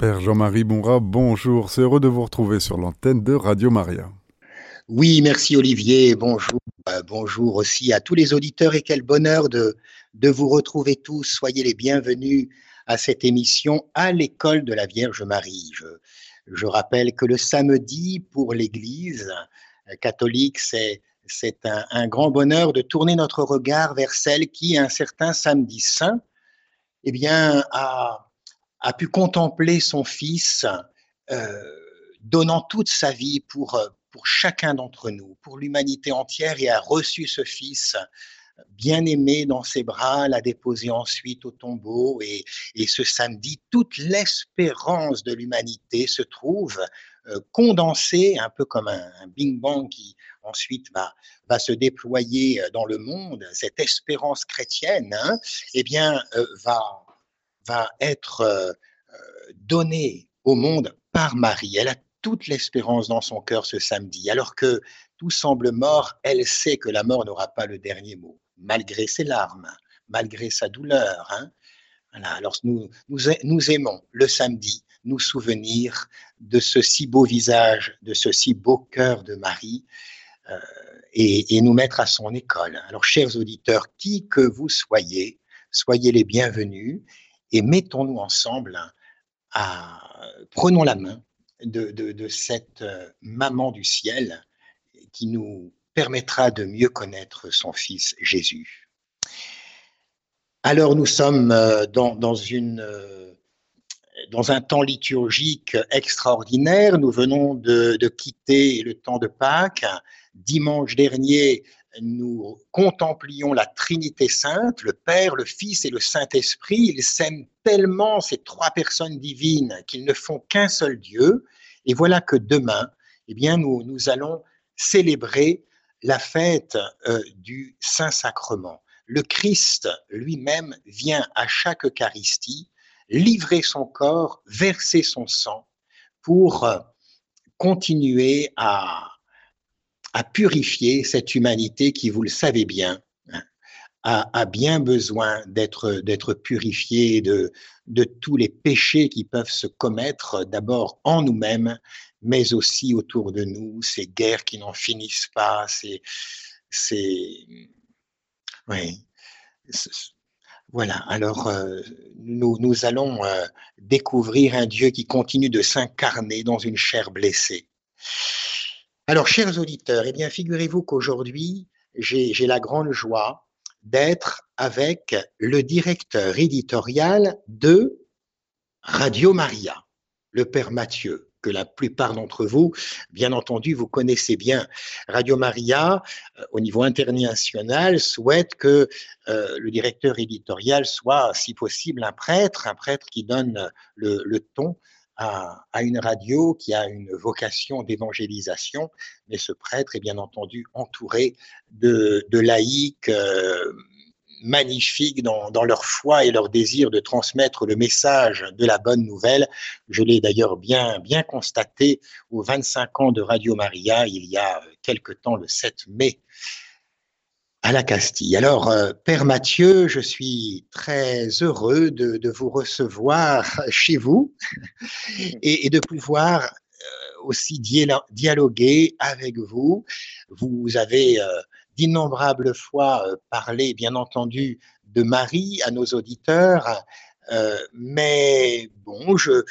Père Jean-Marie Bonra, bonjour. C'est heureux de vous retrouver sur l'antenne de Radio Maria. Oui, merci Olivier. Bonjour. Euh, bonjour aussi à tous les auditeurs et quel bonheur de, de vous retrouver tous. Soyez les bienvenus à cette émission à l'école de la Vierge Marie. Je, je rappelle que le samedi pour l'Église catholique, c'est c'est un, un, grand bonheur de tourner notre regard vers celle qui, un certain samedi saint, eh bien, a a pu contempler son fils euh, donnant toute sa vie pour, euh, pour chacun d'entre nous, pour l'humanité entière, et a reçu ce fils bien aimé dans ses bras, l'a déposé ensuite au tombeau, et, et ce samedi, toute l'espérance de l'humanité se trouve euh, condensée, un peu comme un, un Bing Bang qui ensuite va, va se déployer dans le monde, cette espérance chrétienne, hein, eh bien, euh, va, va être euh, euh, donnée au monde par Marie. Elle a toute l'espérance dans son cœur ce samedi. Alors que tout semble mort, elle sait que la mort n'aura pas le dernier mot, malgré ses larmes, malgré sa douleur. Hein. Voilà. Alors nous, nous, aimons le samedi nous souvenir de ce si beau visage, de ce si beau cœur de Marie. Euh, et, nous mettre à son école. Alors, chers auditeurs, qui que vous soyez, soyez les bienvenus et mettons-nous ensemble à, prenons la main de, cette euh, maman du ciel qui nous permettra de mieux connaître son fils Jésus. Alors nous sommes euh, euh, dans un temps liturgique extraordinaire. Nous venons de quitter le temps de Pâques. Dimanche dernier, nous contemplions la Trinité sainte, le Père, le Fils et le Saint-Esprit. Ils s'aiment tellement, ces trois personnes divines, qu'ils ne font qu'un seul Dieu. Et voilà que demain, eh bien, nous, nous allons célébrer la fête euh, du Saint-Sacrement. Le Christ lui-même vient à chaque Eucharistie livrer son corps, verser son sang pour euh, continuer à, à purifier cette humanité qui, vous le savez bien, a, bien besoin d'être purifiée de, tous les péchés qui peuvent se commettre d'abord en nous-mêmes, mais aussi autour de nous, ces guerres qui n'en finissent pas, ces, oui, voilà, alors euh, nous, nous allons euh, découvrir un Dieu qui continue de s'incarner dans une chair blessée. Alors, chers auditeurs, eh bien, figurez-vous qu'aujourd'hui, j'ai la grande joie d'être avec le directeur éditorial de Radio Maria, le Père Mathieu, que la plupart d'entre vous, bien entendu, vous connaissez bien. Radio Maria, euh, au niveau international, souhaite que euh, le directeur éditorial soit, si possible, un prêtre, un prêtre qui donne le, le ton à, une radio qui a une vocation d'évangélisation, mais ce prêtre est bien entendu entouré de, de laïcs euh, magnifiques dans, dans, leur foi et leur désir de transmettre le message de la bonne nouvelle. Je l'ai d'ailleurs bien, bien constaté aux 25 ans de Radio Maria, il y a quelque temps, le 7 mai à la Castille. Alors, euh, Père Mathieu, je suis très heureux de, de vous recevoir chez vous et, et de pouvoir euh, aussi dialoguer avec vous. Vous avez euh, d'innombrables fois parlé, bien entendu, de Marie à nos auditeurs. Euh, mais bon, je,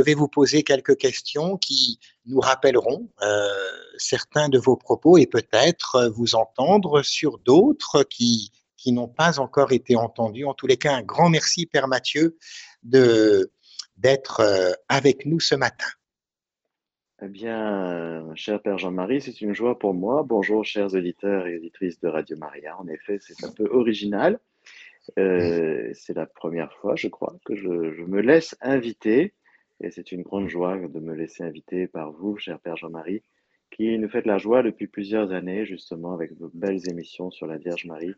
vais vous poser quelques questions qui nous rappelleront euh, certains de vos propos et peut-être vous entendre sur d'autres qui, n'ont pas encore été entendus. En tous les cas, un grand merci, Père Mathieu, de, d'être euh, avec nous ce matin. Eh bien, cher Père Jean-Marie, c'est une joie pour moi. Bonjour, chers auditeurs et auditrices de Radio Maria. En effet, c'est un peu original. Euh, c'est la première fois, je crois, que je, me laisse inviter. Et c'est une grande joie de me laisser inviter par vous, cher Père Jean-Marie, qui nous faites la joie depuis plusieurs années, justement, avec vos belles émissions sur la Vierge Marie.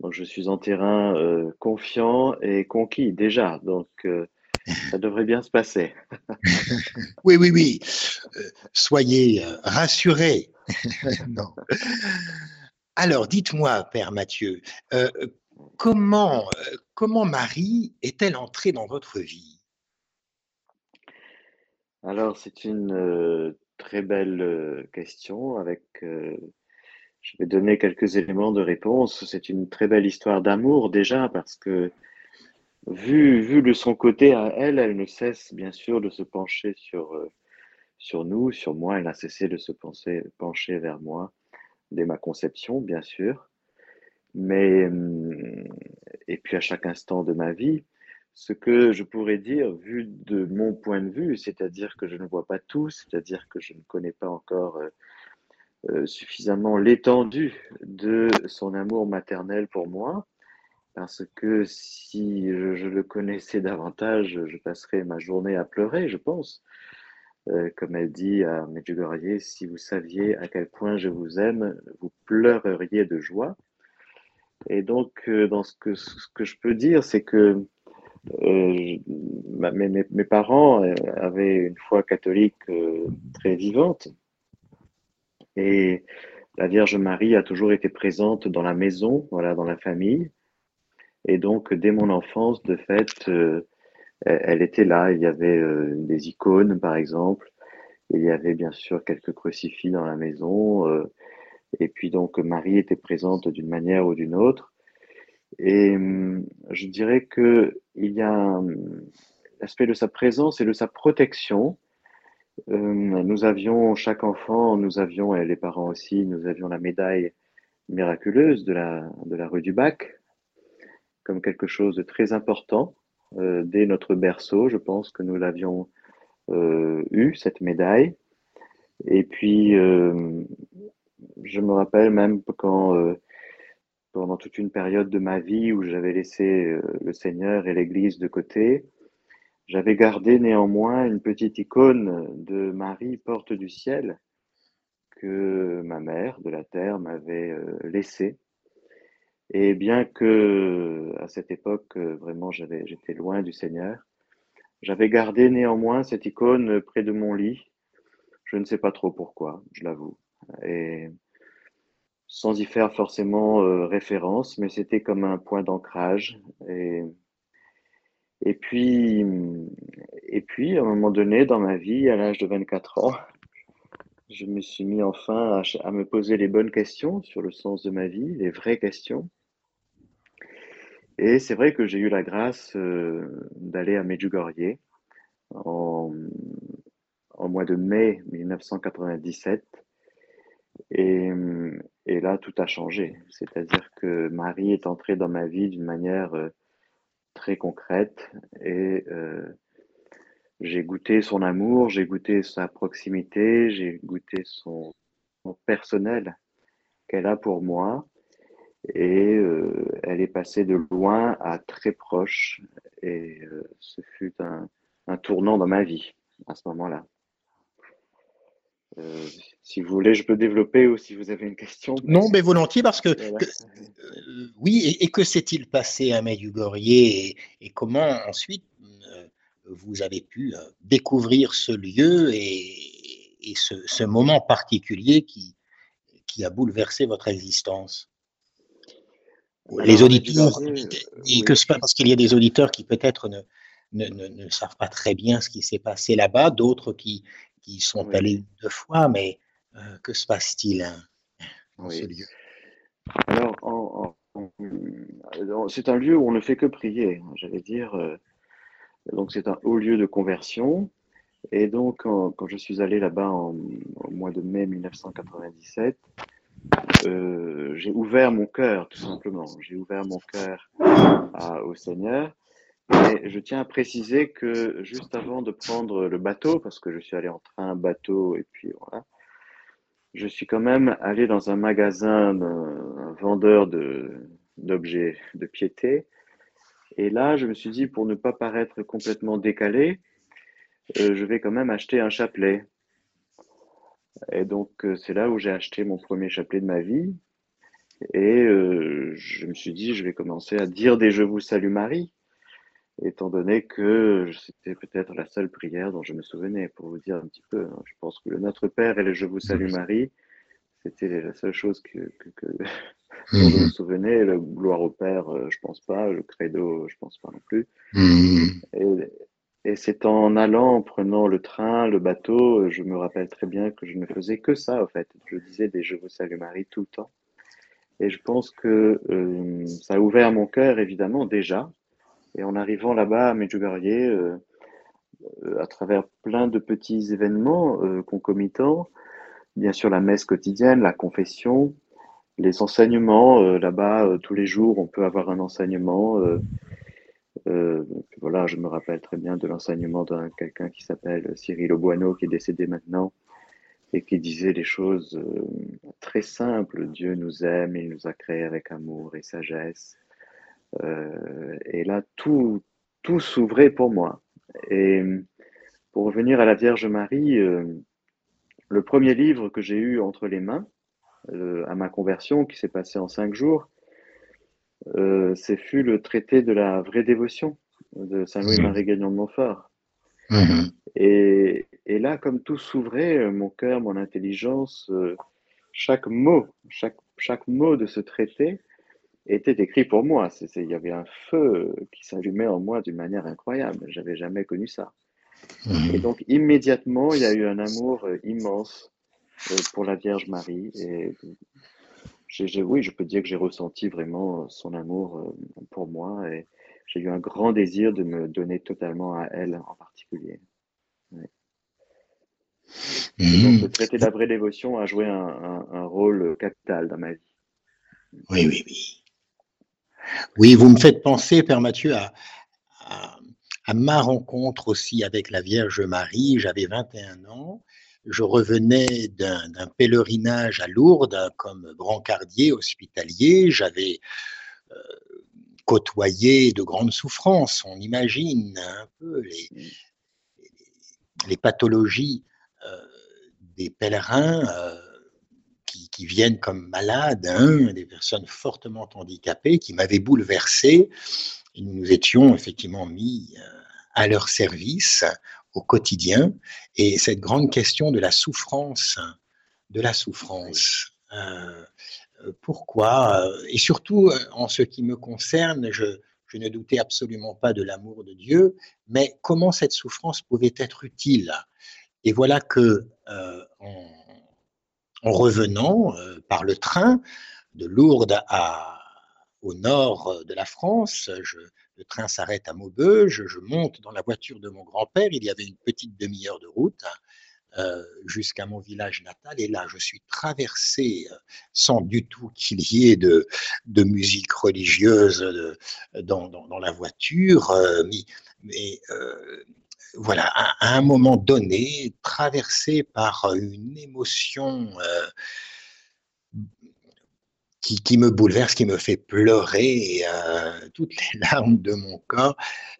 Donc, je suis en terrain euh, confiant et conquis déjà. Donc, euh, ça devrait bien se passer. oui, oui, oui. Soyez rassurés. Alors, dites-moi, Père Mathieu, euh, comment, comment Marie est-elle entrée dans votre vie? Alors, c'est une euh, très belle euh, question avec, euh, je vais donner quelques éléments de réponse. C'est une très belle histoire d'amour déjà parce que vu, vu de son côté à elle, elle ne cesse bien sûr de se pencher sur, sur nous, sur moi. Elle n'a cessé de se pencher vers moi dès ma conception, bien sûr. Mais, hum, et puis à chaque instant de ma vie, ce que je pourrais dire, vu de mon point de vue, c'est-à-dire que je ne vois pas tout, c'est-à-dire que je ne connais pas encore euh, euh, suffisamment l'étendue de son amour maternel pour moi, parce que si je, le connaissais davantage, je passerais ma journée à pleurer, je pense. Euh, comme elle dit à Medjugorje, si vous saviez à quel point je vous aime, vous pleureriez de joie. Et donc, dans ce que, je peux dire, c'est que euh, mes, parents euh, avaient une foi catholique euh, très vivante et la Vierge Marie a toujours été présente dans la maison, voilà, dans la famille. Et donc, dès mon enfance, de fait, elle était là. Il y avait des icônes, par exemple. Il y avait bien sûr quelques crucifix dans la maison. Et puis donc, Marie était présente d'une manière ou d'une autre. Et hum, je dirais qu'il y a l'aspect de sa présence et de sa protection. Hum, nous avions, chaque enfant, nous avions, et les parents aussi, nous avions la médaille miraculeuse de la, de la rue du Bac, comme quelque chose de très important. Euh, dès notre berceau, je pense que nous l'avions euh, eu, cette médaille. Et puis, je me rappelle même quand euh, pendant toute une période de ma vie où j'avais laissé euh, le Seigneur et l'Église de côté, j'avais gardé néanmoins une petite icône de Marie, porte du ciel, que ma mère de la terre m'avait euh, laissée. Et bien que à cette époque, vraiment, j'avais, j'étais loin du Seigneur, j'avais gardé néanmoins cette icône près de mon lit. Je ne sais pas trop pourquoi, je l'avoue. Sans y faire forcément euh, référence, mais c'était comme un point d'ancrage. Et, et, puis, et puis, à un moment donné dans ma vie, à l'âge de 24 ans, je me suis mis enfin à, me poser les bonnes questions sur le sens de ma vie, les vraies questions. Et c'est vrai que j'ai eu la grâce euh, d'aller à Medjugorje en, en mois de mai 1997 et, là, tout a changé. C'est-à-dire que Marie est entrée dans ma vie d'une manière euh, très concrète et euh, j'ai goûté son amour, j'ai goûté sa proximité, j'ai goûté son, personnel qu'elle a pour moi. Et euh, elle est passée de loin à très proche. Et ce fut un tournant dans ma vie à ce moment-là. Euh, si vous voulez, je peux développer ou si vous avez une question. Non, mais volontiers parce que, euh, oui, et, que s'est-il passé à Medjugorje et, et, comment ensuite euh, vous avez pu découvrir ce lieu et, et ce, ce, moment particulier qui, qui a bouleversé votre existence? Les auditeurs, et que pas parce qu'il y a des auditeurs qui peut-être ne, ne, ne, ne, savent pas très bien ce qui s'est passé là-bas, d'autres qui, qui sont allés deux fois, mais euh, que se passe-t-il hein, dans ce lieu? Alors, c'est un lieu où on ne fait que prier, j'allais dire. Euh, donc, c'est un haut lieu de conversion. Et donc, quand, je suis allé là-bas au mois de mai 1997, euh, j'ai ouvert mon cœur, tout simplement. J'ai ouvert mon cœur au Seigneur. Je tiens à préciser que juste avant de prendre le bateau, parce que je suis allé en train, bateau, et puis voilà, je suis quand même allé dans un magasin d'un vendeur d'objets de, piété. Et là, je me suis dit, pour ne pas paraître complètement décalé, euh, je vais quand même acheter un chapelet. Et donc, euh, c'est là où j'ai acheté mon premier chapelet de ma vie. Et euh, je me suis dit, je vais commencer à dire des Je vous salue Marie étant donné que c'était peut-être la seule prière dont je me souvenais, pour vous dire un petit peu. Hein. Je pense que le Notre Père et le Je vous salue Marie, c'était la seule chose que, que, dont je me mhm. souvenais. Le Gloire au Père, euh, je pense pas. Le Credo, je pense pas non plus. Mhm. Et c'est en allant, en prenant le train, le bateau, je me rappelle très bien que je ne faisais que ça, en fait. Je disais des Je vous salue Marie tout le temps. Et je pense que euh, ça a ouvert mon cœur, évidemment, déjà. Et en arrivant là-bas à Medjugorje, euh, euh, à travers plein de petits événements concomitants, bien sûr la messe quotidienne, la confession, les enseignements, là-bas, tous les jours, on peut avoir un enseignement. voilà, je me rappelle très bien de l'enseignement d'un quelqu'un qui s'appelle Cyril Oboino, qui est décédé maintenant, et qui disait des choses euh, très simples. Dieu nous aime, il nous a créés avec amour et sagesse. Euh, et là, tout, tout s'ouvrait pour moi. Et pour revenir à la Vierge Marie, euh, le premier livre que j'ai eu entre les mains, à ma conversion, qui s'est passé en cinq jours, c'est fut le traité de la vraie dévotion de Saint Louis-Marie Gagnon de Montfort. Mmh. Et, et, là, comme tout s'ouvrait, euh, mon cœur, mon intelligence, euh, chaque mot, chaque, chaque mot de ce traité était écrit pour moi. il y avait un feu qui s'allumait en moi d'une manière incroyable. J'avais jamais connu ça. Mmh. Et donc, immédiatement, il y a eu un amour euh, immense pour la Vierge Marie. Et oui, je peux dire que j'ai ressenti vraiment son amour pour moi. Et, j'ai eu un grand désir de me donner totalement à elle en particulier. Mmh. le traité de la vraie dévotion a joué un, rôle capital dans ma vie. Oui, oui, oui. Oui, vous me faites penser, Père Mathieu, à, à, ma rencontre aussi avec la Vierge Marie. J'avais 21 ans. Je revenais d'un pèlerinage à Lourdes comme brancardier hospitalier. J'avais euh, côtoyer de grandes souffrances. On imagine un peu les, les pathologies euh, des pèlerins euh, qui, viennent comme malades, hein, des personnes fortement handicapées qui m'avaient bouleversé. Et nous nous étions effectivement mis euh, à leur service au quotidien. Et cette grande question de la souffrance, de la souffrance, euh, pourquoi euh, Et surtout, euh, en ce qui me concerne, je, ne doutais absolument pas de l'amour de Dieu, mais comment cette souffrance pouvait être utile? Et voilà que, en, revenant par le train de Lourdes au nord de la France, le train s'arrête à Maubeuge, je monte dans la voiture de mon grand-père, il y avait une petite demi-heure de route, euh, jusqu'à mon village natal. Et là, je suis traversé euh, sans du tout qu'il y ait de, musique religieuse dans, la voiture, euh, mais, voilà, à, un moment donné, traversé par une émotion qui, qui, me bouleverse, qui me fait pleurer toutes les larmes de mon corps,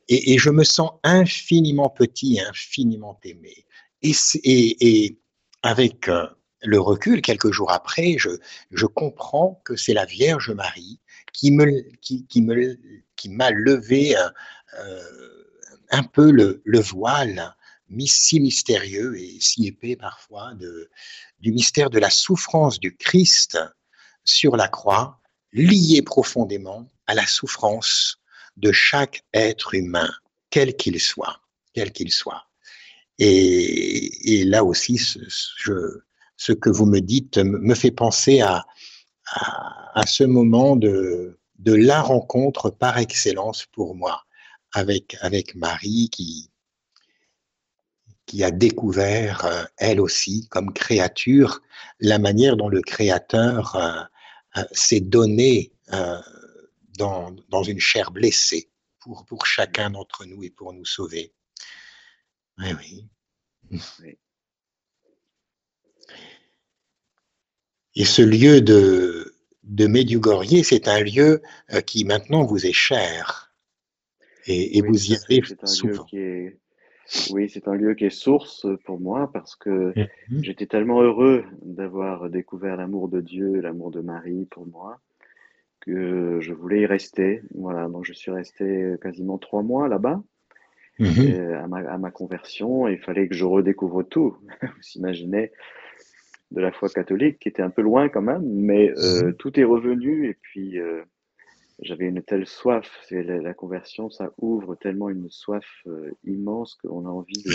et, et, je me sens infiniment petit, infiniment aimé. Et, avec euh, le recul, quelques jours après, je, je comprends que c'est la Vierge Marie qui me qui, qui me qui m'a levé euh, euh, un peu le, le, voile si mystérieux et si épais parfois du mystère de la souffrance du Christ sur la croix, lié profondément à la souffrance de chaque être humain, quel qu'il soit, quel qu'il soit. Et, là aussi, ce, que vous me dites me fait penser à, ce moment de la rencontre par excellence pour moi avec, avec Marie qui, qui a découvert, euh, elle aussi, comme créature, la manière dont le Créateur euh, euh, s'est donné dans, dans, une chair blessée pour, pour chacun d'entre nous et pour nous sauver. Oui, oui. Et ce lieu de, de Medjugorje, c'est un lieu qui maintenant vous est cher. Et, et vous y allez souvent. Oui, c'est un lieu qui est source pour moi parce que mhm. j'étais tellement heureux d'avoir découvert l'amour de Dieu, l'amour de Marie pour moi, que je voulais y rester. Voilà, donc je suis resté quasiment trois mois là-bas. Mhm. à, ma, à, ma, conversion, il fallait que je redécouvre tout. Vous imaginez de la foi catholique qui était un peu loin quand même, mais euh, mhm. tout est revenu et puis euh, j'avais une telle soif. C'est la, conversion, ça ouvre tellement une soif immense qu'on a envie de,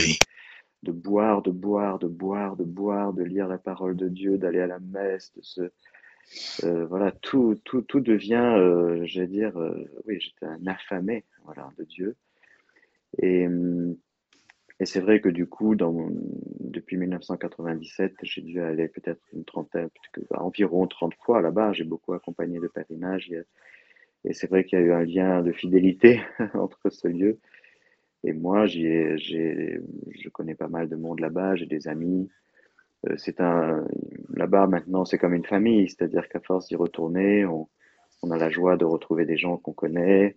de, boire, de boire, de boire, de boire, de lire la parole de Dieu, d'aller à la messe, de se voilà, tout, tout, tout devient, j'allais dire, oui, j'étais un affamé, voilà, de Dieu. Et, et c'est vrai que du coup, dans depuis 1997, j'ai dû aller peut-être une trentaine, environ 30 fois là-bas. J'ai beaucoup accompagné de pèlerinage. Et c'est vrai qu'il y a eu un lien de fidélité entre ce lieu. Et moi, j'ai, je connais pas mal de monde là-bas, j'ai des amis. Euh, c'est un, là-bas maintenant, c'est comme une famille, c'est-à-dire qu'à force d'y retourner, on, on, a la joie de retrouver des gens qu'on connaît,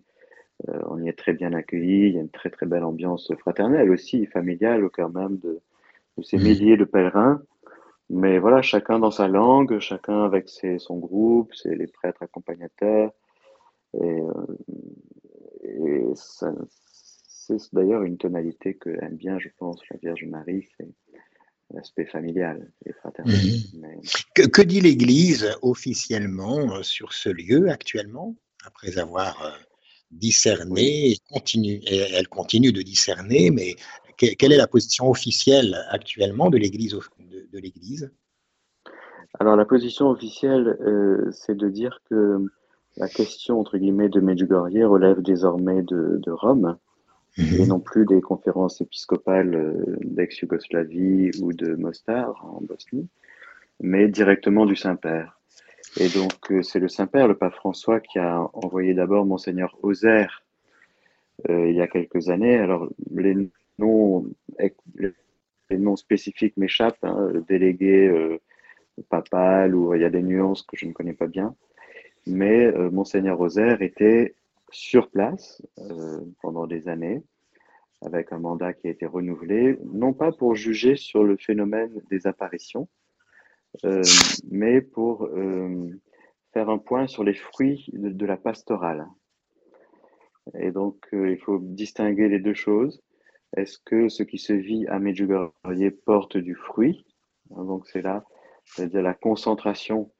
euh, on y est très bien accueilli. Il y a une très très belle ambiance fraternelle aussi, familiale au cœur même de, ces mmh. milliers de pèlerins. Mais voilà, chacun dans sa langue, chacun avec ses, son groupe, c'est les prêtres accompagnateurs. Et, euh, c'est d'ailleurs une tonalité que aime bien, je pense, la Vierge Marie, c'est l'aspect familial et fraternel. Mmh. Que, dit l'Église officiellement sur ce lieu actuellement, après avoir discerner, et continue, elle continue de discerner, mais quelle est la position officielle actuellement de l'Église de, l'Église? Alors la position officielle, euh, c'est de dire que la question entre guillemets de Medjugorje relève désormais de, Rome et mhm. non plus des conférences épiscopales euh, d'ex-Yougoslavie ou de Mostar en Bosnie, mais directement du Saint-Père. Et donc, euh, c'est le Saint-Père, le pape François, qui a envoyé d'abord Monseigneur Ozer euh, il y a quelques années. Alors, les noms, les noms spécifiques m'échappent, hein, délégué euh, papal, ou il y a des nuances que je ne connais pas bien. Mais euh, Monseigneur Ozer était sur place euh, pendant des années, avec un mandat qui a été renouvelé, non pas pour juger sur le phénomène des apparitions, euh, mais pour faire un point sur les fruits de, la pastorale. Et donc, euh, il faut distinguer les deux choses. Est-ce que ce qui se vit à Medjugorje porte du fruit? Donc, c'est là, c'est-à-dire la concentration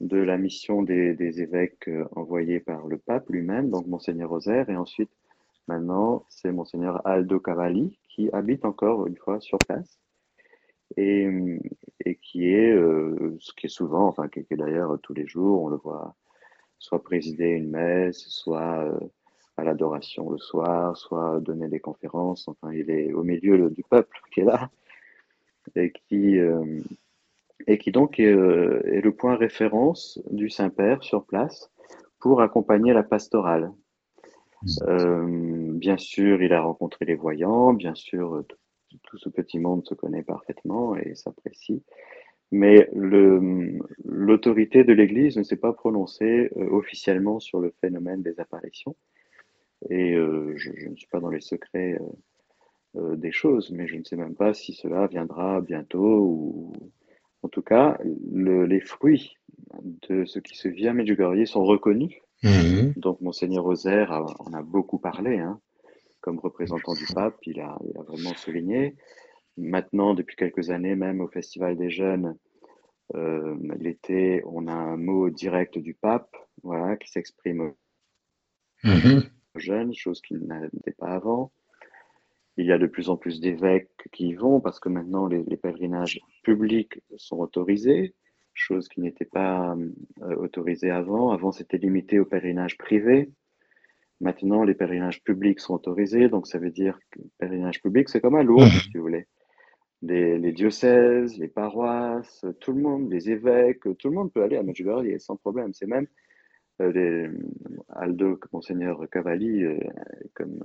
de la mission des, des évêques envoyés par le pape lui-même, donc Monseigneur Rosaire, et ensuite, maintenant, c'est Monseigneur Aldo Cavalli qui habite encore une fois sur place et, et qui est, euh, ce qui est souvent, enfin qui est d'ailleurs tous les jours, on le voit, soit présider une messe, soit euh, à l'adoration le soir, soit donner des conférences. Enfin, il est au milieu du peuple qui est là et qui euh, et qui donc est, est, le point référence du Saint-Père sur place pour accompagner la pastorale. Euh, bien sûr, il a rencontré les voyants, bien sûr, tout ce petit monde se connaît parfaitement et s'apprécie. Mais l'autorité de l'Église ne s'est pas prononcée euh, officiellement sur le phénomène des apparitions. Et euh, je, ne suis pas dans les secrets euh, des choses, mais je ne sais même pas si cela viendra bientôt ou en tout cas, les fruits de ce qui se vit à Medjugorje sont reconnus. Mmh. Donc, Monseigneur Rosaire en a beaucoup parlé. Hein comme représentant du pape, il a, vraiment souligné. Maintenant, depuis quelques années, même au Festival des Jeunes, euh, l'été, on a un mot direct du pape, voilà, qui s'exprime aux jeunes, chose qu'il n'était pas avant. Il y a de plus en plus d'évêques qui y vont parce que maintenant les, pèlerinages publics sont autorisés, chose qui n'était pas euh, autorisée avant. Avant, c'était limité aux pèlerinages privés. Maintenant, les pèlerinages publics sont autorisés, donc ça veut dire que le pèlerinage public, c'est comme à Lourdes, mhm. si vous voulez. Les, diocèses, les paroisses, tout le monde, les évêques, tout le monde peut aller à Medjugorje sans problème. C'est même euh, les, Aldo, Monseigneur Cavalli, euh, comme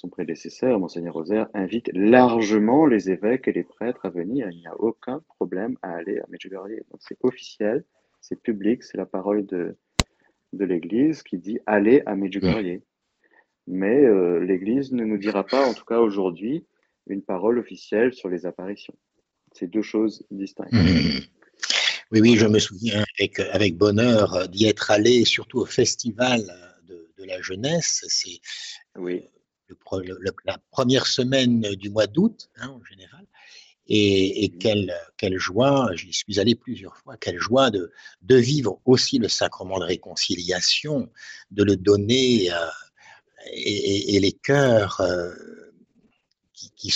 son prédécesseur, Monseigneur Rosaire, invite largement les évêques et les prêtres à venir. Il n'y a aucun problème à aller à Medjugorje. Donc c'est officiel, c'est public, c'est la parole de, de l'Église qui dit allez à Medjugorje. Mais euh, l'Église ne nous dira pas, en tout cas aujourd'hui, une parole officielle sur les apparitions. C'est deux choses distinctes. Mmh. Oui, oui, je me souviens avec, bonheur d'y être allé, surtout au festival de, la jeunesse. C'est oui. La première semaine du mois d'août, hein, en général. Et, quelle, quelle, joie, j'y suis allé plusieurs fois, quelle joie de, de, vivre aussi le sacrement de réconciliation, de le donner et, et, les cœurs qui, qui,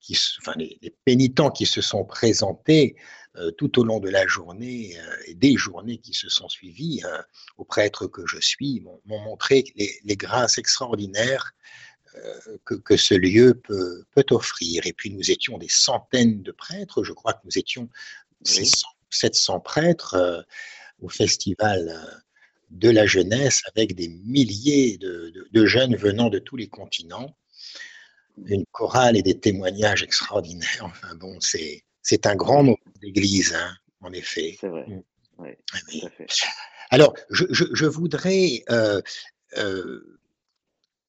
qui, enfin, les, pénitents qui se sont présentés euh, tout au long de la journée euh, et des journées qui se sont suivies euh, au prêtre que je suis m'ont montré les, grâces extraordinaires que, que, ce lieu peut, peut, offrir. Et puis nous étions des centaines de prêtres, je crois que nous étions 600, 700 prêtres au festival de la jeunesse avec des milliers de, de, jeunes venant de tous les continents. Une chorale et des témoignages extraordinaires. Enfin bon, c'est un grand moment d'église, hein, en effet. C'est vrai. Mm. Oui, tout à fait. Alors, je, voudrais euh, euh,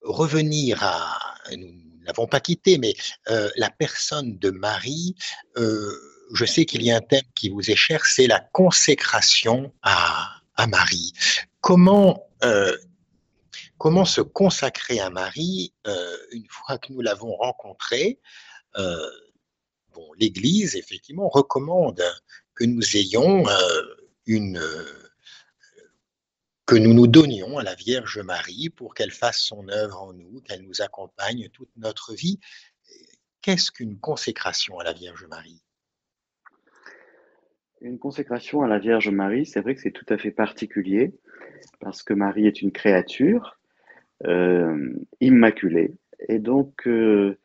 revenir à, nous n'avons pas quitté, mais euh, la personne de Marie. je sais qu'il y a un thème qui vous est cher, c'est la consécration à, Marie. Comment comment se consacrer à Marie une fois que nous l'avons rencontrée l'Église, effectivement, recommande que nous ayons euh, une que nous nous donnions à la Vierge Marie pour qu'elle fasse son œuvre en nous, qu'elle nous accompagne toute notre vie. Qu'est-ce qu'une consécration à la Vierge Marie? Une consécration à la Vierge Marie, c'est vrai que c'est tout à fait particulier, parce que Marie est une créature euh, immaculée, et donc euh,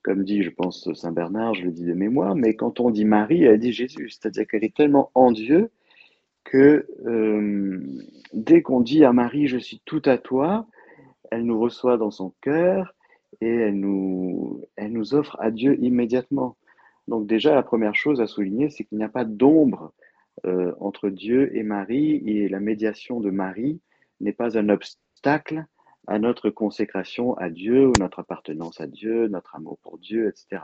comme dit, je pense, Saint Bernard, je le dis de mémoire, mais quand on dit Marie, elle dit Jésus, c'est-à-dire qu'elle est tellement en Dieu que euh, dès qu'on dit à Marie, je suis tout à toi, elle nous reçoit dans son cœur et elle nous, elle nous offre à Dieu immédiatement. Donc déjà, la première chose à souligner, c'est qu'il n'y a pas d'ombre euh, entre Dieu et Marie, et la médiation de Marie n'est pas un obstacle à notre consécration à Dieu ou notre appartenance à Dieu, notre amour pour Dieu, etc.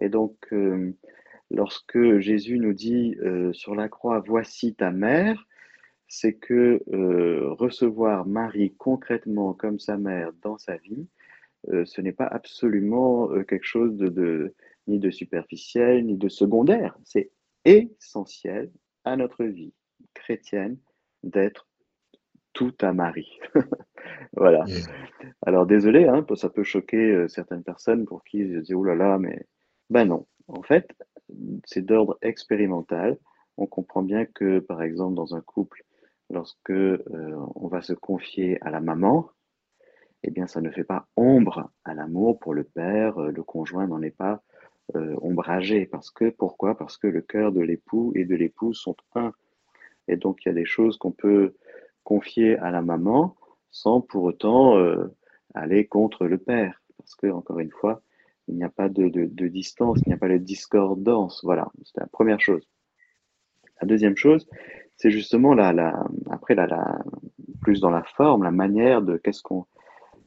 Et donc, euh, lorsque Jésus nous dit euh, sur la croix, voici ta mère, c'est que euh, recevoir Marie concrètement comme sa mère dans sa vie, ce n'est pas absolument quelque chose de, ni de superficiel, ni de secondaire. C'est essentiel à notre vie chrétienne d'être tout à Marie. voilà. Alors désolé, hein, ça peut choquer euh, certaines personnes pour qui je dis oh là là, mais ben non. En fait, c'est d'ordre expérimental. On comprend bien que, par exemple, dans un couple, lorsque euh, on va se confier à la maman, eh bien, ça ne fait pas ombre à l'amour pour le père. Euh, le conjoint n'en est pas ombragé. Parce que pourquoi? Parce que le cœur de l'époux et de l'épouse sont un. Et donc, il y a des choses qu'on peut confier à la maman sans pour autant euh, aller contre le père. Parce que, encore une fois, il n'y a pas de, distance, il n'y a pas de discordance. Voilà, c'est la première chose. La deuxième chose, c'est justement la, la, après plus dans la forme, la manière de qu'est-ce qu'on,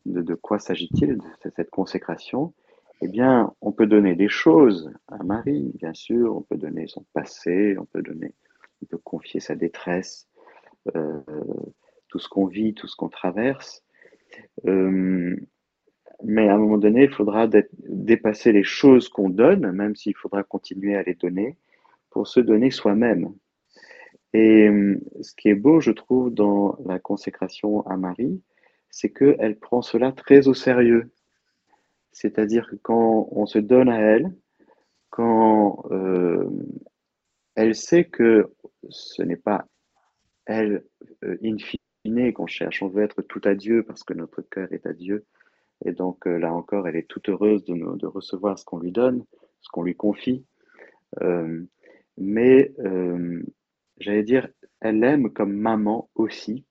de, de quoi s'agit-il de cette consécration. Eh bien, on peut donner des choses à Marie, bien sûr, on peut donner son passé, on peut donner, on peut confier sa détresse, euh, tout ce qu'on vit, tout ce qu'on traverse. Euh, mais à un moment donné, il faudra dépasser les choses qu'on donne, même s'il faudra continuer à les donner, pour se donner soi-même. Et euh, ce qui est beau, je trouve, dans la consécration à Marie, c'est qu'elle prend cela très au sérieux. C'est-à-dire que quand on se donne à elle, quand euh, elle sait que ce n'est pas elle, in fine, qu'on cherche. On veut être tout à Dieu parce que notre cœur est à Dieu. Et donc euh, là encore, elle est toute heureuse de, de recevoir ce qu'on lui donne, ce qu'on lui confie. Euh, mais euh, j'allais dire, elle aime comme maman aussi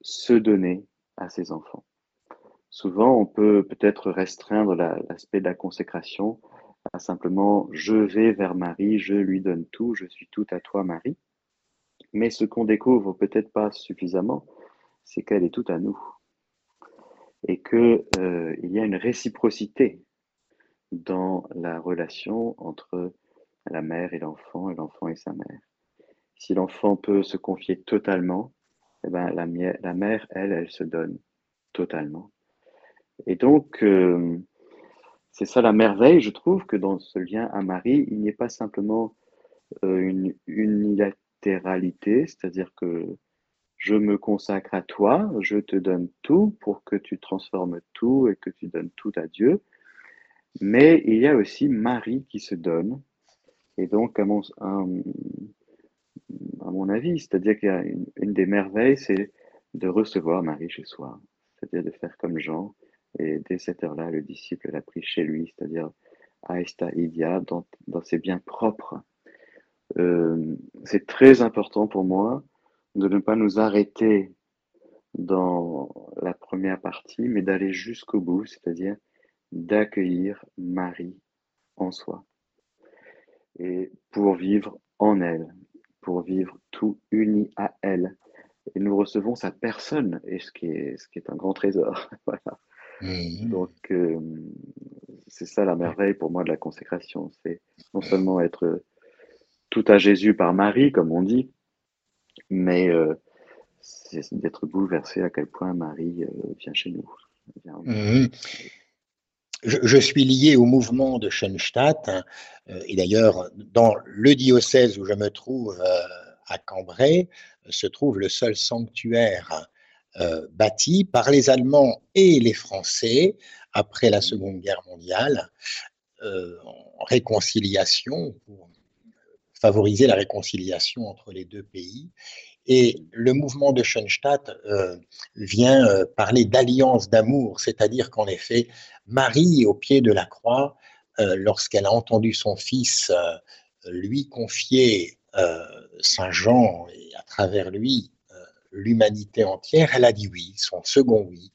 se donner à ses enfants. Souvent, on peut peut-être restreindre l'aspect de la consécration à simplement je vais vers Marie, je lui donne tout, je suis tout à toi Marie. Mais ce qu'on découvre peut-être pas suffisamment, c'est qu'elle est toute à nous. Et qu'il euh, y a une réciprocité dans la relation entre la mère et l'enfant, et l'enfant et sa mère. Si l'enfant peut se confier totalement, eh ben, la, mère, elle, elle se donne totalement. Et donc, euh, c'est ça la merveille, je trouve, que dans ce lien à Marie, il n'y ait pas simplement euh, une unilatéralité, c'est-à-dire que je me consacre à toi, je te donne tout pour que tu transformes tout et que tu donnes tout à Dieu. Mais il y a aussi Marie qui se donne. Et donc, à mon, à, mon avis, c'est-à-dire qu'il y a une, des merveilles, c'est de recevoir Marie chez soi, c'est-à-dire de faire comme Jean. Et dès cette heure-là, le disciple l'a pris chez lui, c'est-à-dire Aesta Idia, dans, dans ses biens propres. Euh, c'est très important pour moi de ne pas nous arrêter dans la première partie, mais d'aller jusqu'au bout, c'est-à-dire d'accueillir Marie en soi. Et pour vivre en elle, pour vivre tout uni à elle. Et nous recevons sa personne, et ce qui est, ce qui est un grand trésor. voilà. Mmh. Donc, euh, c'est ça la merveille pour moi de la consécration. C'est non seulement être tout à Jésus par Marie, comme on dit, mais euh, c'est d'être bouleversé à quel point Marie euh, vient chez nous. Mmh. Je, suis lié au mouvement de Schoenstatt, hein, et d'ailleurs, dans le diocèse où je me trouve à Cambrai, se trouve le seul sanctuaire euh, bâti par les Allemands et les Français après la Seconde Guerre mondiale euh, en réconciliation, favoriser la réconciliation entre les deux pays. Et le mouvement de Schoenstatt euh, vient parler d'alliance d'amour, c'est-à-dire qu'en effet, Marie, au pied de la croix, lorsqu'elle a entendu son fils lui confier Saint Jean et à travers lui l'humanité entière, elle a dit oui, son second oui.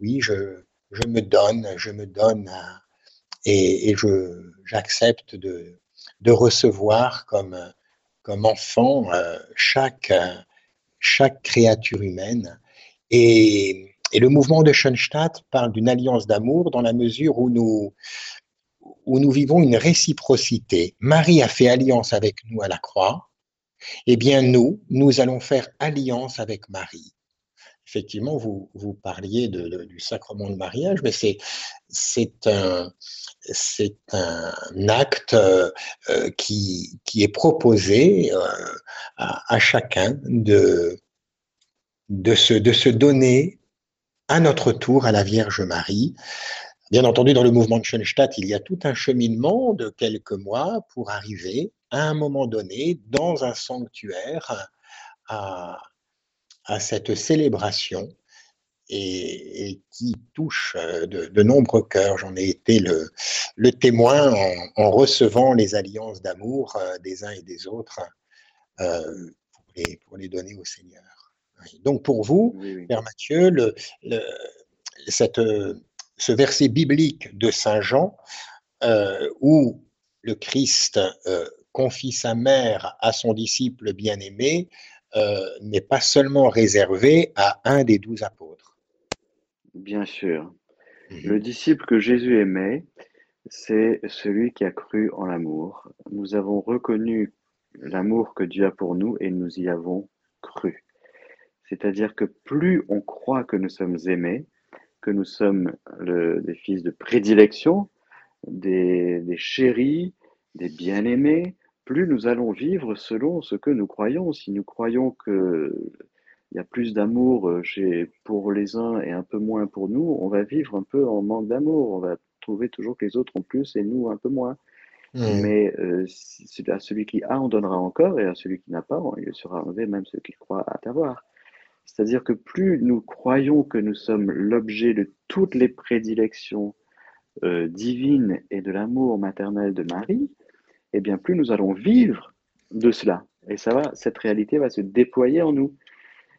Oui, je, je me donne, je me donne et, et j'accepte de, de recevoir comme, comme enfant euh, chaque, chaque créature humaine. Et, et, le mouvement de Schoenstatt parle d'une alliance d'amour dans la mesure où nous, où nous vivons une réciprocité. Marie a fait alliance avec nous à la croix, eh bien, nous, nous allons faire alliance avec Marie. Effectivement, vous, vous parliez du sacrement de mariage, mais c'est, c'est un, c'est un acte euh, qui, qui est proposé euh, à, à, chacun de, de, se, de se donner à notre tour à la Vierge Marie. Bien entendu, dans le mouvement de Schoenstatt, il y a tout un cheminement de quelques mois pour arriver à un moment donné dans un sanctuaire à, à cette célébration et, qui touche euh, de, nombreux cœurs. J'en ai été le, le témoin en, recevant les alliances d'amour euh, des uns et des autres euh, pour, les, pour, les, donner au Seigneur. Donc pour vous, Père Mathieu, le, le, cette, ce verset biblique de Saint Jean euh, où le Christ euh, confie sa mère à son disciple bien-aimé n'est pas seulement réservé à un des douze apôtres. Bien sûr. Mhm. Le disciple que Jésus aimait, c'est celui qui a cru en l'amour. Nous avons reconnu l'amour que Dieu a pour nous et nous y avons cru. C'est-à-dire que plus on croit que nous sommes aimés, que nous sommes le, des fils de prédilection, des, des chéris, des bien-aimés, plus nous allons vivre selon ce que nous croyons. Si nous croyons que il y a plus d'amour euh, chez pour les uns et un peu moins pour nous, on va vivre un peu en manque d'amour. On va trouver toujours que les autres ont plus et nous un peu moins. Mmh. Mais euh, à celui qui a, on donnera encore, et à celui qui n'a pas, il sera enlevé même ce qu'il croit à avoir. C'est-à-dire que plus nous croyons que nous sommes l'objet de toutes les prédilections euh, divines et de l'amour maternel de Marie, eh bien, plus nous allons vivre de cela. Et ça va, cette réalité va se déployer en nous.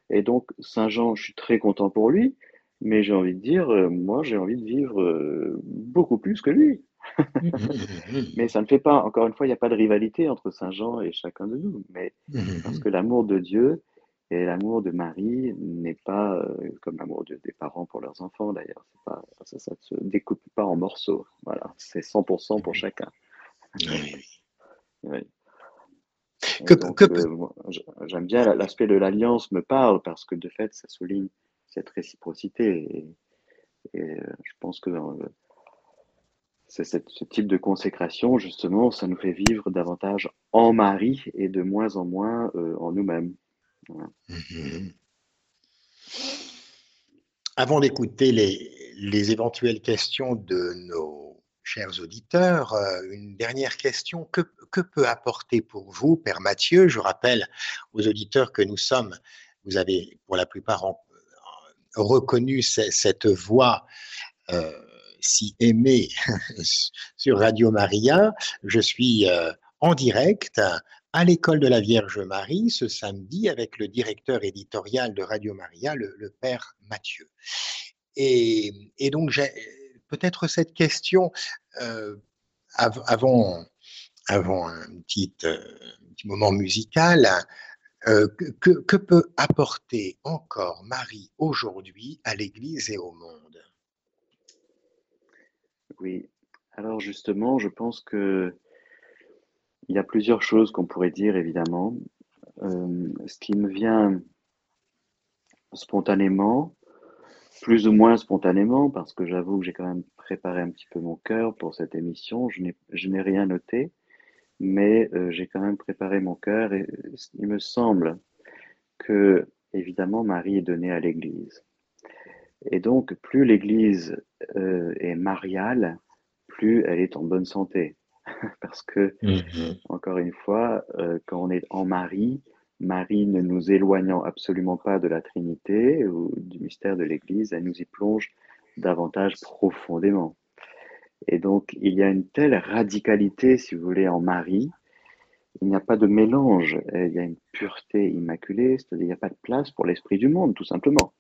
Et donc, Saint Jean, je suis très content pour lui, mais j'ai envie de dire, euh, moi, j'ai envie de vivre euh, beaucoup plus que lui. mais ça ne fait pas, encore une fois, il n'y a pas de rivalité entre Saint Jean et chacun de nous, mais parce que l'amour de Dieu et l'amour de Marie n'est pas euh, comme l'amour des parents pour leurs enfants, d'ailleurs. Pas, ça ne se découpe pas en morceaux. Voilà, c'est 100% pour chacun. Oui. Euh, j'aime bien l'aspect de l'alliance me parle parce que de fait, ça souligne cette réciprocité. Et, euh, je pense que c'est ce type de consécration, justement, ça nous fait vivre davantage en Marie et de moins en moins euh, en nous-mêmes. Mhm. Avant d'écouter les, les, éventuelles questions de nos chers auditeurs, euh, une dernière question. Que, peut apporter pour vous, Père Mathieu? Je rappelle aux auditeurs que nous sommes, vous avez pour la plupart reconnu cette voix. Euh, si aimé sur Radio Maria. Je suis euh, en direct à l'école de la Vierge Marie ce samedi avec le directeur éditorial de Radio Maria, le, père Mathieu. Et, donc, j'ai peut-être cette question euh, avant, avant un petit, euh, moment musical. que, que peut apporter encore Marie aujourd'hui à l'Église et au monde? Oui. Alors justement, je pense que il y a plusieurs choses qu'on pourrait dire, évidemment. Euh, ce qui me vient spontanément, plus ou moins spontanément, parce que j'avoue que j'ai quand même préparé un petit peu mon cœur pour cette émission. Je n'ai rien noté, mais euh, j'ai quand même préparé mon cœur et il me semble que, évidemment, Marie est donnée à l'Église. Et donc, plus l'Église euh, est mariale, plus elle est en bonne santé. Parce que, mhm. encore une fois, euh, quand on est en Marie, Marie ne nous éloignant absolument pas de la Trinité ou du mystère de l'Église, elle nous y plonge davantage profondément. Et donc, il y a une telle radicalité, si vous voulez, en Marie. Il n'y a pas de mélange, il y a une pureté immaculée, c'est-à-dire il n'y a pas de place pour l'esprit du monde, tout simplement.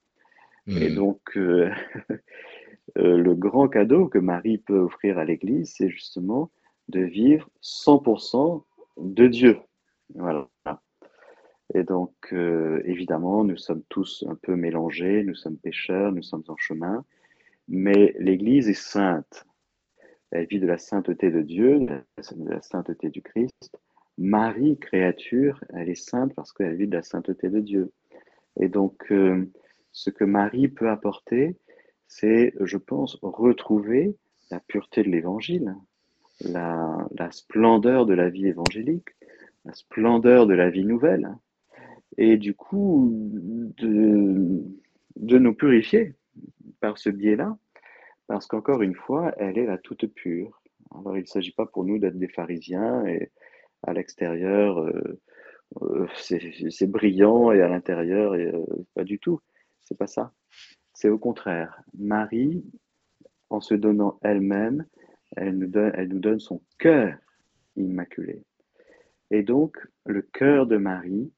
Et hmm. donc, euh, euh, le grand cadeau que Marie peut offrir à l'Église, c'est justement de vivre 100% de Dieu. Voilà. Et donc, euh, évidemment, nous sommes tous un peu mélangés, nous sommes pécheurs, nous sommes en chemin, mais l'Église est sainte. Elle vit de la sainteté de Dieu, de la sainteté du Christ. Marie, créature, elle est sainte parce qu'elle vit de la sainteté de Dieu. Et donc, ce que Marie peut apporter, c'est, je pense, retrouver la pureté de l'Évangile, la, splendeur de la vie évangélique, la splendeur de la vie nouvelle, et du coup, de, de nous purifier par ce biais-là, parce qu'encore une fois, elle est la toute pure. Alors, il ne s'agit pas pour nous d'être des pharisiens et à l'extérieur, euh, euh, c'est brillant et à l'intérieur, euh, pas du tout. C'est pas ça. C'est au contraire. Marie, en se donnant elle-même, elle nous donne, elle nous donne son cœur immaculé. Et donc, le cœur de Marie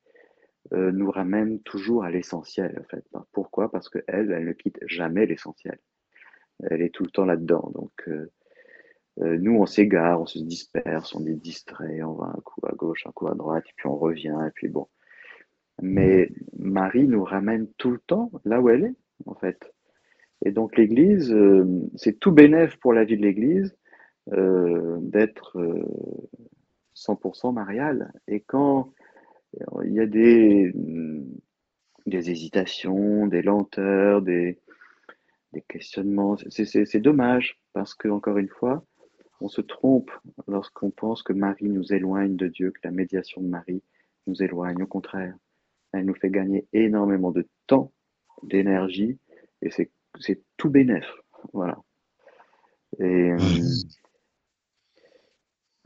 euh, nous ramène toujours à l'essentiel, en fait. Pourquoi? Parce qu'elle, elle ne quitte jamais l'essentiel. Elle est tout le temps là-dedans. Donc, euh, euh, nous, on s'égare, on se disperse, on est distrait, on va un coup à gauche, un coup à droite, et puis on revient, et puis bon. Mais Marie nous ramène tout le temps là où elle est, en fait. Et donc l'Église, c'est tout bénéf pour la vie de l'Église d'être 100% euh, mariale. Et quand il y a des, des hésitations, des lenteurs, des, des questionnements, c'est dommage parce que, encore une fois, on se trompe lorsqu'on pense que Marie nous éloigne de Dieu, que la médiation de Marie nous éloigne. Au contraire, elle nous fait gagner énormément de temps, d'énergie, et c'est, tout bénéf. Voilà. Euh,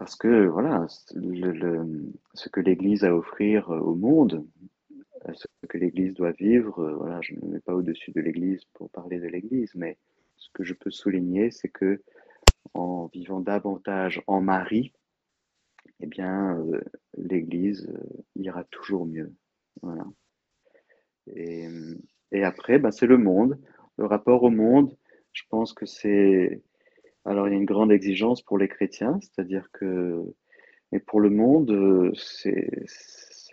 parce que, voilà, ce que l'Église a à offrir au monde, ce que l'Église doit vivre, voilà, je ne me mets pas au-dessus de l'Église pour parler de l'Église, mais ce que je peux souligner, c'est que en vivant davantage en Marie, eh bien, euh, l'Église euh, ira toujours mieux. Voilà. Et, et après, ben, c'est le monde. Le rapport au monde, je pense que c'est. Alors, il y a une grande exigence pour les chrétiens, c'est-à-dire que. Mais pour le monde, c'est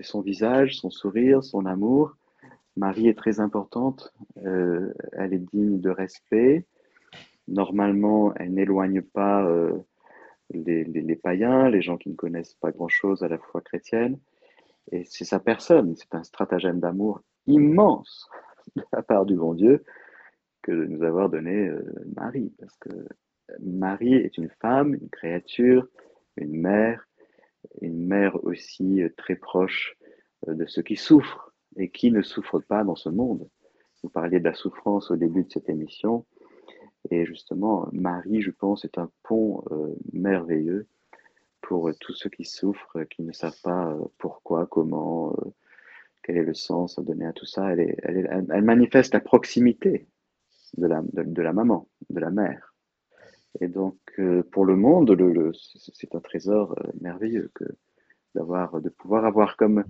son visage, son sourire, son amour. Marie est très importante, euh, elle est digne de respect. Normalement, elle n'éloigne pas euh, les, païens, les gens qui ne connaissent pas grand-chose à la foi chrétienne. Et c'est sa personne, c'est un stratagème d'amour immense de la part du bon Dieu que de nous avoir donné euh, Marie, parce que Marie est une femme, une créature, une mère, une mère aussi très proche de ceux qui souffrent et qui ne souffrent pas dans ce monde. Vous parliez de la souffrance au début de cette émission. Et justement, Marie, je pense, est un pont euh, merveilleux pour tous ceux qui souffrent, qui ne savent pas euh, pourquoi, comment, euh, quel est le sens à donner à tout ça. Elle, manifeste la proximité de, la, maman, de la mère. Et donc, pour le monde, c'est un trésor merveilleux que d'avoir, de pouvoir avoir comme,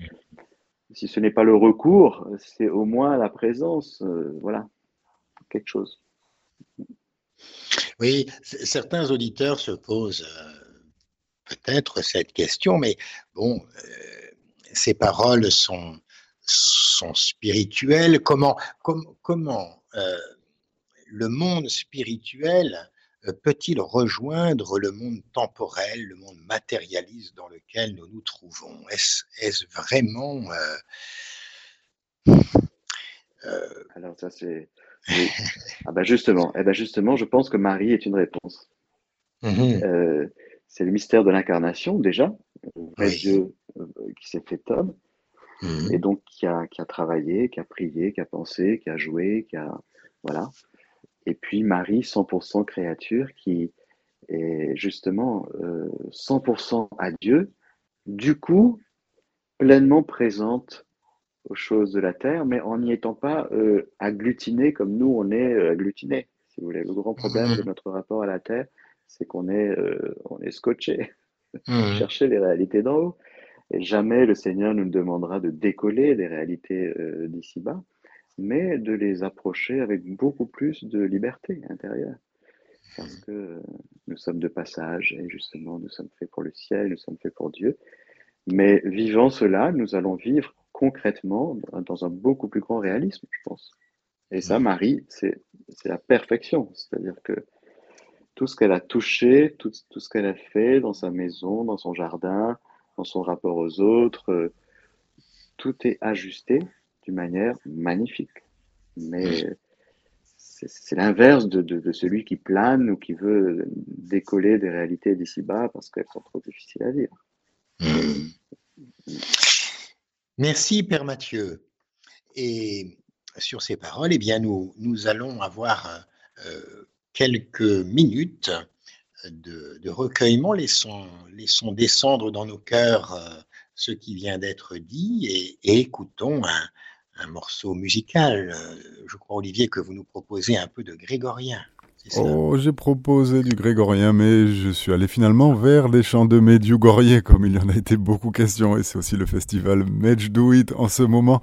si ce n'est pas le recours, c'est au moins la présence, voilà, quelque chose. Oui, certains auditeurs se posent euh, peut-être cette question, mais bon, euh, ces paroles sont, spirituelles. Comment, comment euh, le monde spirituel peut-il rejoindre le monde temporel, le monde matérialiste dans lequel nous nous trouvons? Est-ce vraiment... Alors ça c'est ah bah justement, eh ben justement, je pense que Marie est une réponse. Euh, c'est le mystère de l'incarnation déjà, vrai Dieu euh, qui s'est fait homme, mhm. et donc qui a, qui a travaillé, qui a prié, qui a pensé, qui a joué, qui a voilà. Et puis Marie, 100% créature, qui est justement 100% euh, à Dieu, du coup pleinement présente aux choses de la terre, mais en n'y étant pas euh, agglutiné comme nous, on est euh, agglutiné. Si vous voulez, le grand problème de mhm. notre rapport à la terre, c'est qu'on est, euh, on est scotché, mhm. chercher les réalités d'en haut. Et jamais le Seigneur nous demandera de décoller des réalités d'ici-bas, mais de les approcher avec beaucoup plus de liberté intérieure. Parce que nous sommes de passage et justement nous sommes faits pour le ciel, nous sommes faits pour Dieu. Mais vivant cela, nous allons vivre concrètement dans un beaucoup plus grand réalisme, je pense. Et ça, Marie, c'est la perfection. C'est-à-dire que tout ce qu'elle a touché, tout, tout ce qu'elle a fait dans sa maison, dans son jardin, dans son rapport aux autres, euh, tout est ajusté d'une manière magnifique. Mais c'est l'inverse de, celui qui plane ou qui veut décoller des réalités d'ici-bas parce qu'elles sont trop difficiles à vivre. Mmh. Merci, Père Mathieu. Et sur ces paroles, eh bien, nous, nous allons avoir euh, quelques minutes de, recueillement. Laissons, descendre dans nos cœurs euh, ce qui vient d'être dit et, écoutons un, un, morceau musical. Euh, je crois, Olivier, que vous nous proposez un peu de grégorien. Oh, j'ai proposé du grégorien, mais je suis allé finalement vers les chants de Medjugorje, comme il y en a été beaucoup question, et c'est aussi le festival Medjduit en ce moment.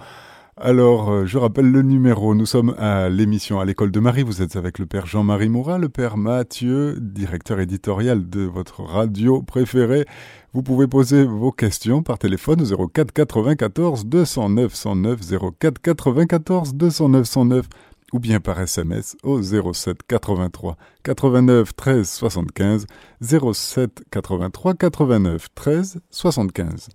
Alors, euh, je rappelle le numéro. Nous sommes à l'émission à l'école de Marie. Vous êtes avec le père Jean-Marie Mourat, le père Mathieu, directeur éditorial de votre radio préférée. Vous pouvez poser vos questions par téléphone au 04 94 209 109 04 94 209 109 ou bien par SMS au 07 83 89 13 75 07 83 89 13 75.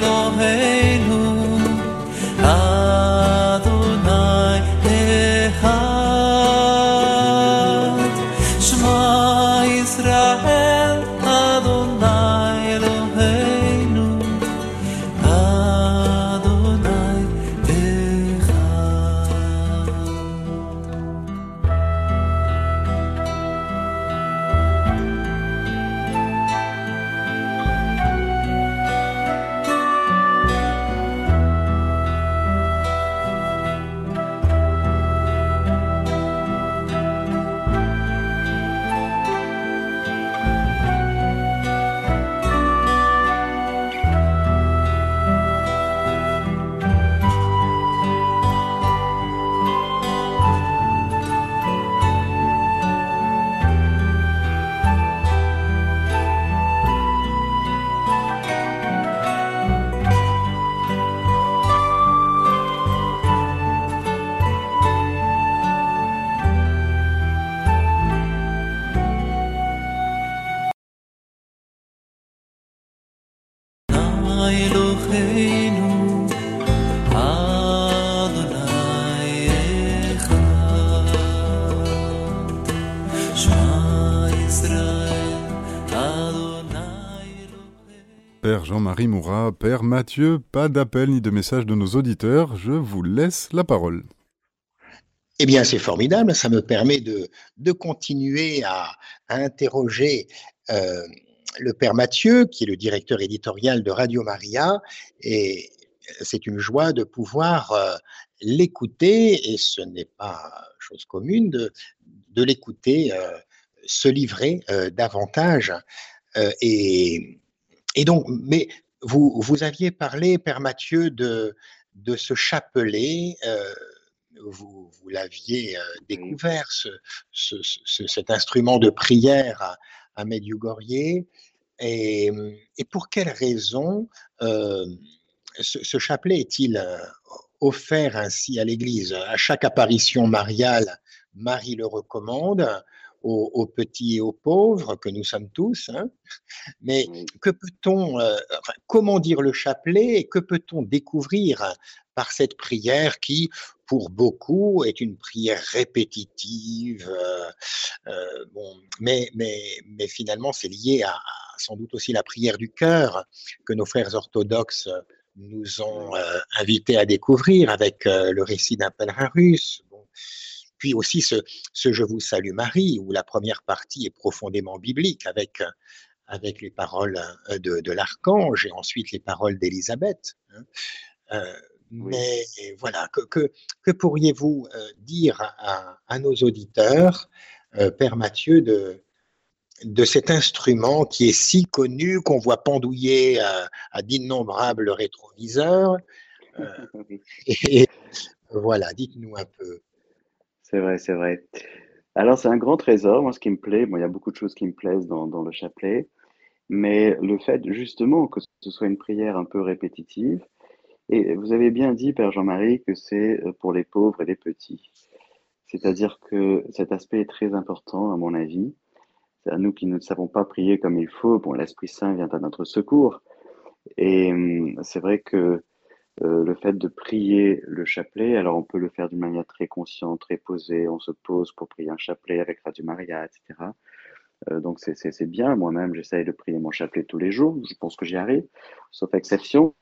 נוהן Mathieu, pas d'appel ni de message de nos auditeurs, je vous laisse la parole. Eh bien, c'est formidable, ça me permet de, de continuer à, interroger euh, le Père Mathieu, qui est le directeur éditorial de Radio Maria, et c'est une joie de pouvoir euh, l'écouter, et ce n'est pas chose commune de, de l'écouter euh, se livrer davantage. et et donc, mais vous, vous aviez parlé, Père Mathieu, de, de ce chapelet. Euh, vous, vous l'aviez euh, découvert, ce, ce, cet instrument de prière à, à Medjugorje. Et, et, pour quelle raison euh, ce, ce, chapelet est-il euh, offert ainsi à l'Église? À chaque apparition mariale, Marie le recommande aux, petits et aux pauvres que nous sommes tous. Hein. Mais que peut-on, euh, comment dire le chapelet et que peut-on découvrir par cette prière qui, pour beaucoup, est une prière répétitive. Euh, euh, bon, mais, mais, mais finalement, c'est lié à, sans doute aussi la prière du cœur que nos frères orthodoxes nous ont invités à découvrir avec le récit d'un pèlerin russe. Puis aussi ce, Je vous salue Marie, où la première partie est profondément biblique avec, avec les paroles euh, de, l'archange et ensuite les paroles d'Élisabeth. Hein. Euh, mais voilà, que, que, pourriez-vous euh, dire à, nos auditeurs, Père Mathieu, de, de cet instrument qui est si connu, qu'on voit pendouiller à, à d'innombrables rétroviseurs Et voilà, dites-nous un peu. C'est vrai, c'est vrai. Alors, c'est un grand trésor. Moi, ce qui me plaît, bon, il y a beaucoup de choses qui me plaisent dans, le chapelet, mais le fait justement que ce soit une prière un peu répétitive, et vous avez bien dit, Père Jean-Marie, que c'est euh, pour les pauvres et les petits. C'est-à-dire que cet aspect est très important, à mon avis. C'est à nous qui ne savons pas prier comme il faut. Bon, l'Esprit Saint vient à notre secours. Et hum, c'est vrai que euh, le fait de prier le chapelet, alors on peut le faire d'une manière très consciente, très posée, on se pose pour prier un chapelet avec Radio Maria, etc. Euh, donc c'est bien, moi-même j'essaye de prier mon chapelet tous les jours, je pense que j'y arrive, sauf exception.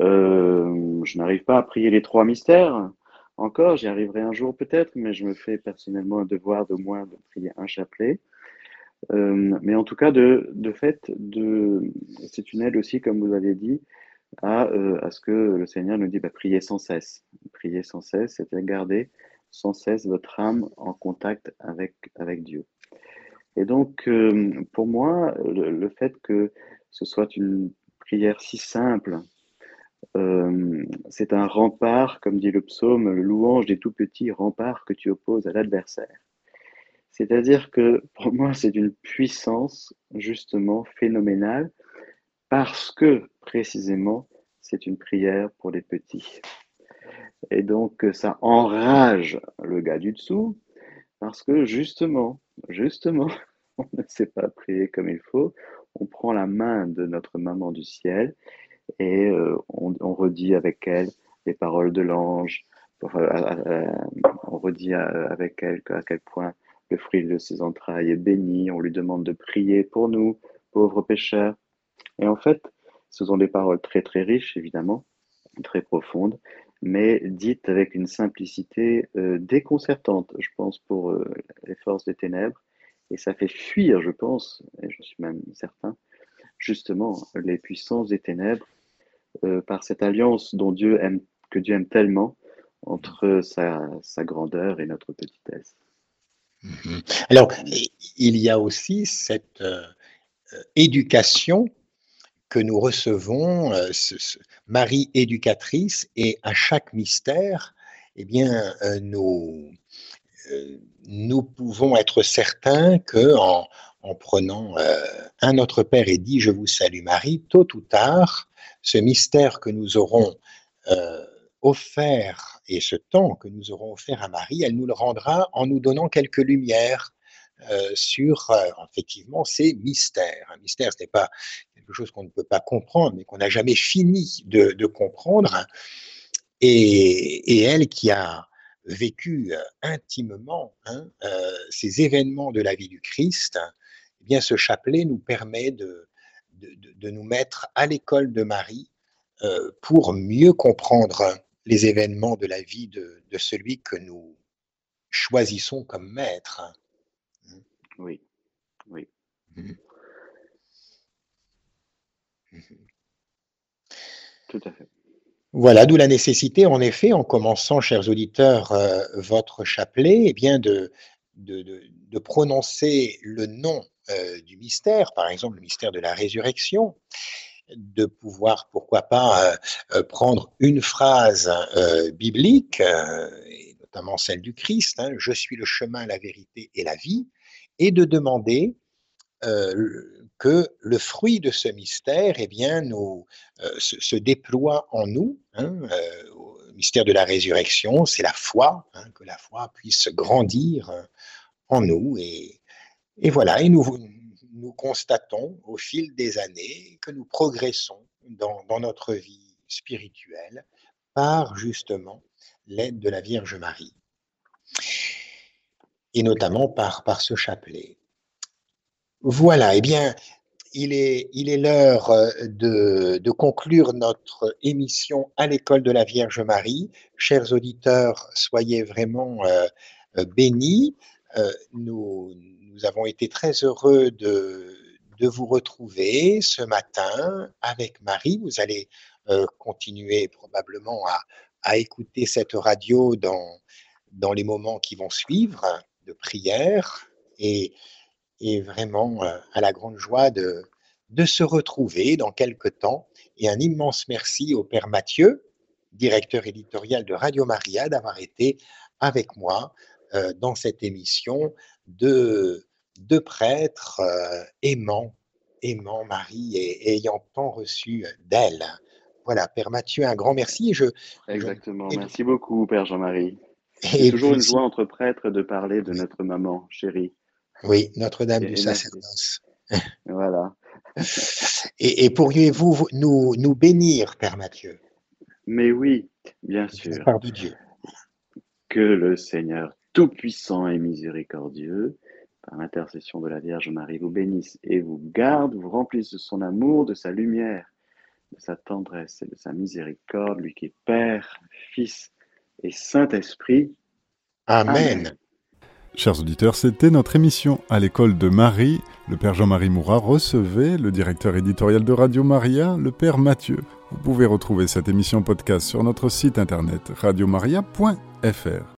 Euh, je n'arrive pas à prier les trois mystères, encore, j'y arriverai un jour peut-être, mais je me fais personnellement un devoir de moins de prier un chapelet. mais en tout cas, de, de fait, de, c'est une aide aussi, comme vous avez dit, à, euh, à ce que le Seigneur nous dit bah, priez sans cesse. prier sans cesse, c'est à garder sans cesse votre âme en contact avec, avec Dieu. Et donc, euh, pour moi, le, fait que ce soit une prière si simple, euh, c'est un rempart, comme dit le psaume, le louange des tout petits remparts que tu opposes à l'adversaire. C'est-à-dire que pour moi, c'est une puissance justement phénoménale parce que précisément, c'est une prière pour les petits. Et donc, ça enrage le gars du dessous parce que justement, justement, on ne sait pas prier comme il faut. On prend la main de notre maman du ciel et euh, on, redit avec elle les paroles de l'ange. on redit avec elle à quel point le fruit de ses entrailles est béni. On lui demande de prier pour nous, pauvres pécheurs. Et en fait, ce sont des paroles très très riches, évidemment, très profondes, mais dites avec une simplicité euh, déconcertante, je pense, pour euh, les forces des ténèbres. Et ça fait fuir, je pense, et je suis même certain, justement, les puissances des ténèbres euh, par cette alliance dont Dieu aime, que Dieu aime tellement entre sa, grandeur et notre petitesse. Mhm. Alors, il y a aussi cette éducation que nous recevons, euh, Marie éducatrice, et à chaque mystère, eh bien, nous, nous pouvons être certains que en, prenant un Notre Père et dit Je vous salue Marie, tôt ou tard, ce mystère que nous aurons offert et ce temps que nous aurons offert à Marie, elle nous le rendra en nous donnant quelques lumières euh, sur euh, effectivement ces mystères. Un mystère, ce n'est pas quelque chose qu'on ne peut pas comprendre, mais qu'on n'a jamais fini de, comprendre. Et, elle qui a vécu euh, intimement hein, ces événements de la vie du Christ, eh bien ce chapelet nous permet de, de, nous mettre à l'école de Marie pour mieux comprendre les événements de la vie de, celui que nous choisissons comme maître. Oui, oui. Mmh. Tout à fait. Voilà, d'où la nécessité, en effet, en commençant, chers auditeurs, euh, votre chapelet, eh bien de, de, prononcer le nom euh, du mystère, par exemple le mystère de la résurrection, de pouvoir, pourquoi pas, euh, prendre une phrase biblique, et notamment celle du Christ, hein, je suis le chemin, la vérité et la vie, et de demander que le fruit de ce mystère eh bien, nous, se, déploie en nous. Hein, au mystère de la résurrection, c'est la foi, hein, que la foi puisse grandir en nous. Et, voilà, et nous constatons au fil des années que nous progressons dans, notre vie spirituelle par justement l'aide de la Vierge Marie et notamment par, ce chapelet. Voilà, eh bien, il est, il est l'heure de, de, conclure notre émission à l'école de la Vierge Marie. Chers auditeurs, soyez vraiment euh, bénis. Euh, nous, nous avons été très heureux de, de vous retrouver ce matin avec Marie. Vous allez euh, continuer probablement à, à, écouter cette radio dans, dans les moments qui vont suivre de prière et, et vraiment euh, à la grande joie de, de se retrouver dans quelques temps. Et un immense merci au Père Mathieu, directeur éditorial de Radio Maria, d'avoir été avec moi euh, dans cette émission de deux prêtres euh, aimant aimant Marie et, ayant tant reçu d'elle. Voilà, Père Mathieu, un grand merci. Je, Exactement, merci beaucoup, Père Jean-Marie. C'est toujours une joie entre prêtres de parler de notre maman chérie. Oui, Notre-Dame du sacerdoce. Voilà. et, pourriez-vous nous, nous bénir, Père Mathieu Mais oui, bien sûr. Par de Dieu. Que le Seigneur Tout-Puissant et Miséricordieux par l'intercession de la Vierge Marie, vous bénisse et vous garde, vous remplisse de son amour, de sa lumière, de sa tendresse et de sa miséricorde, lui qui est Père, Fils et Saint-Esprit. Amen. Chers auditeurs, c'était notre émission à l'école de Marie. Le père Jean-Marie Mourat recevait le directeur éditorial de Radio Maria, le père Mathieu. Vous pouvez retrouver cette émission podcast sur notre site internet radiomaria.fr.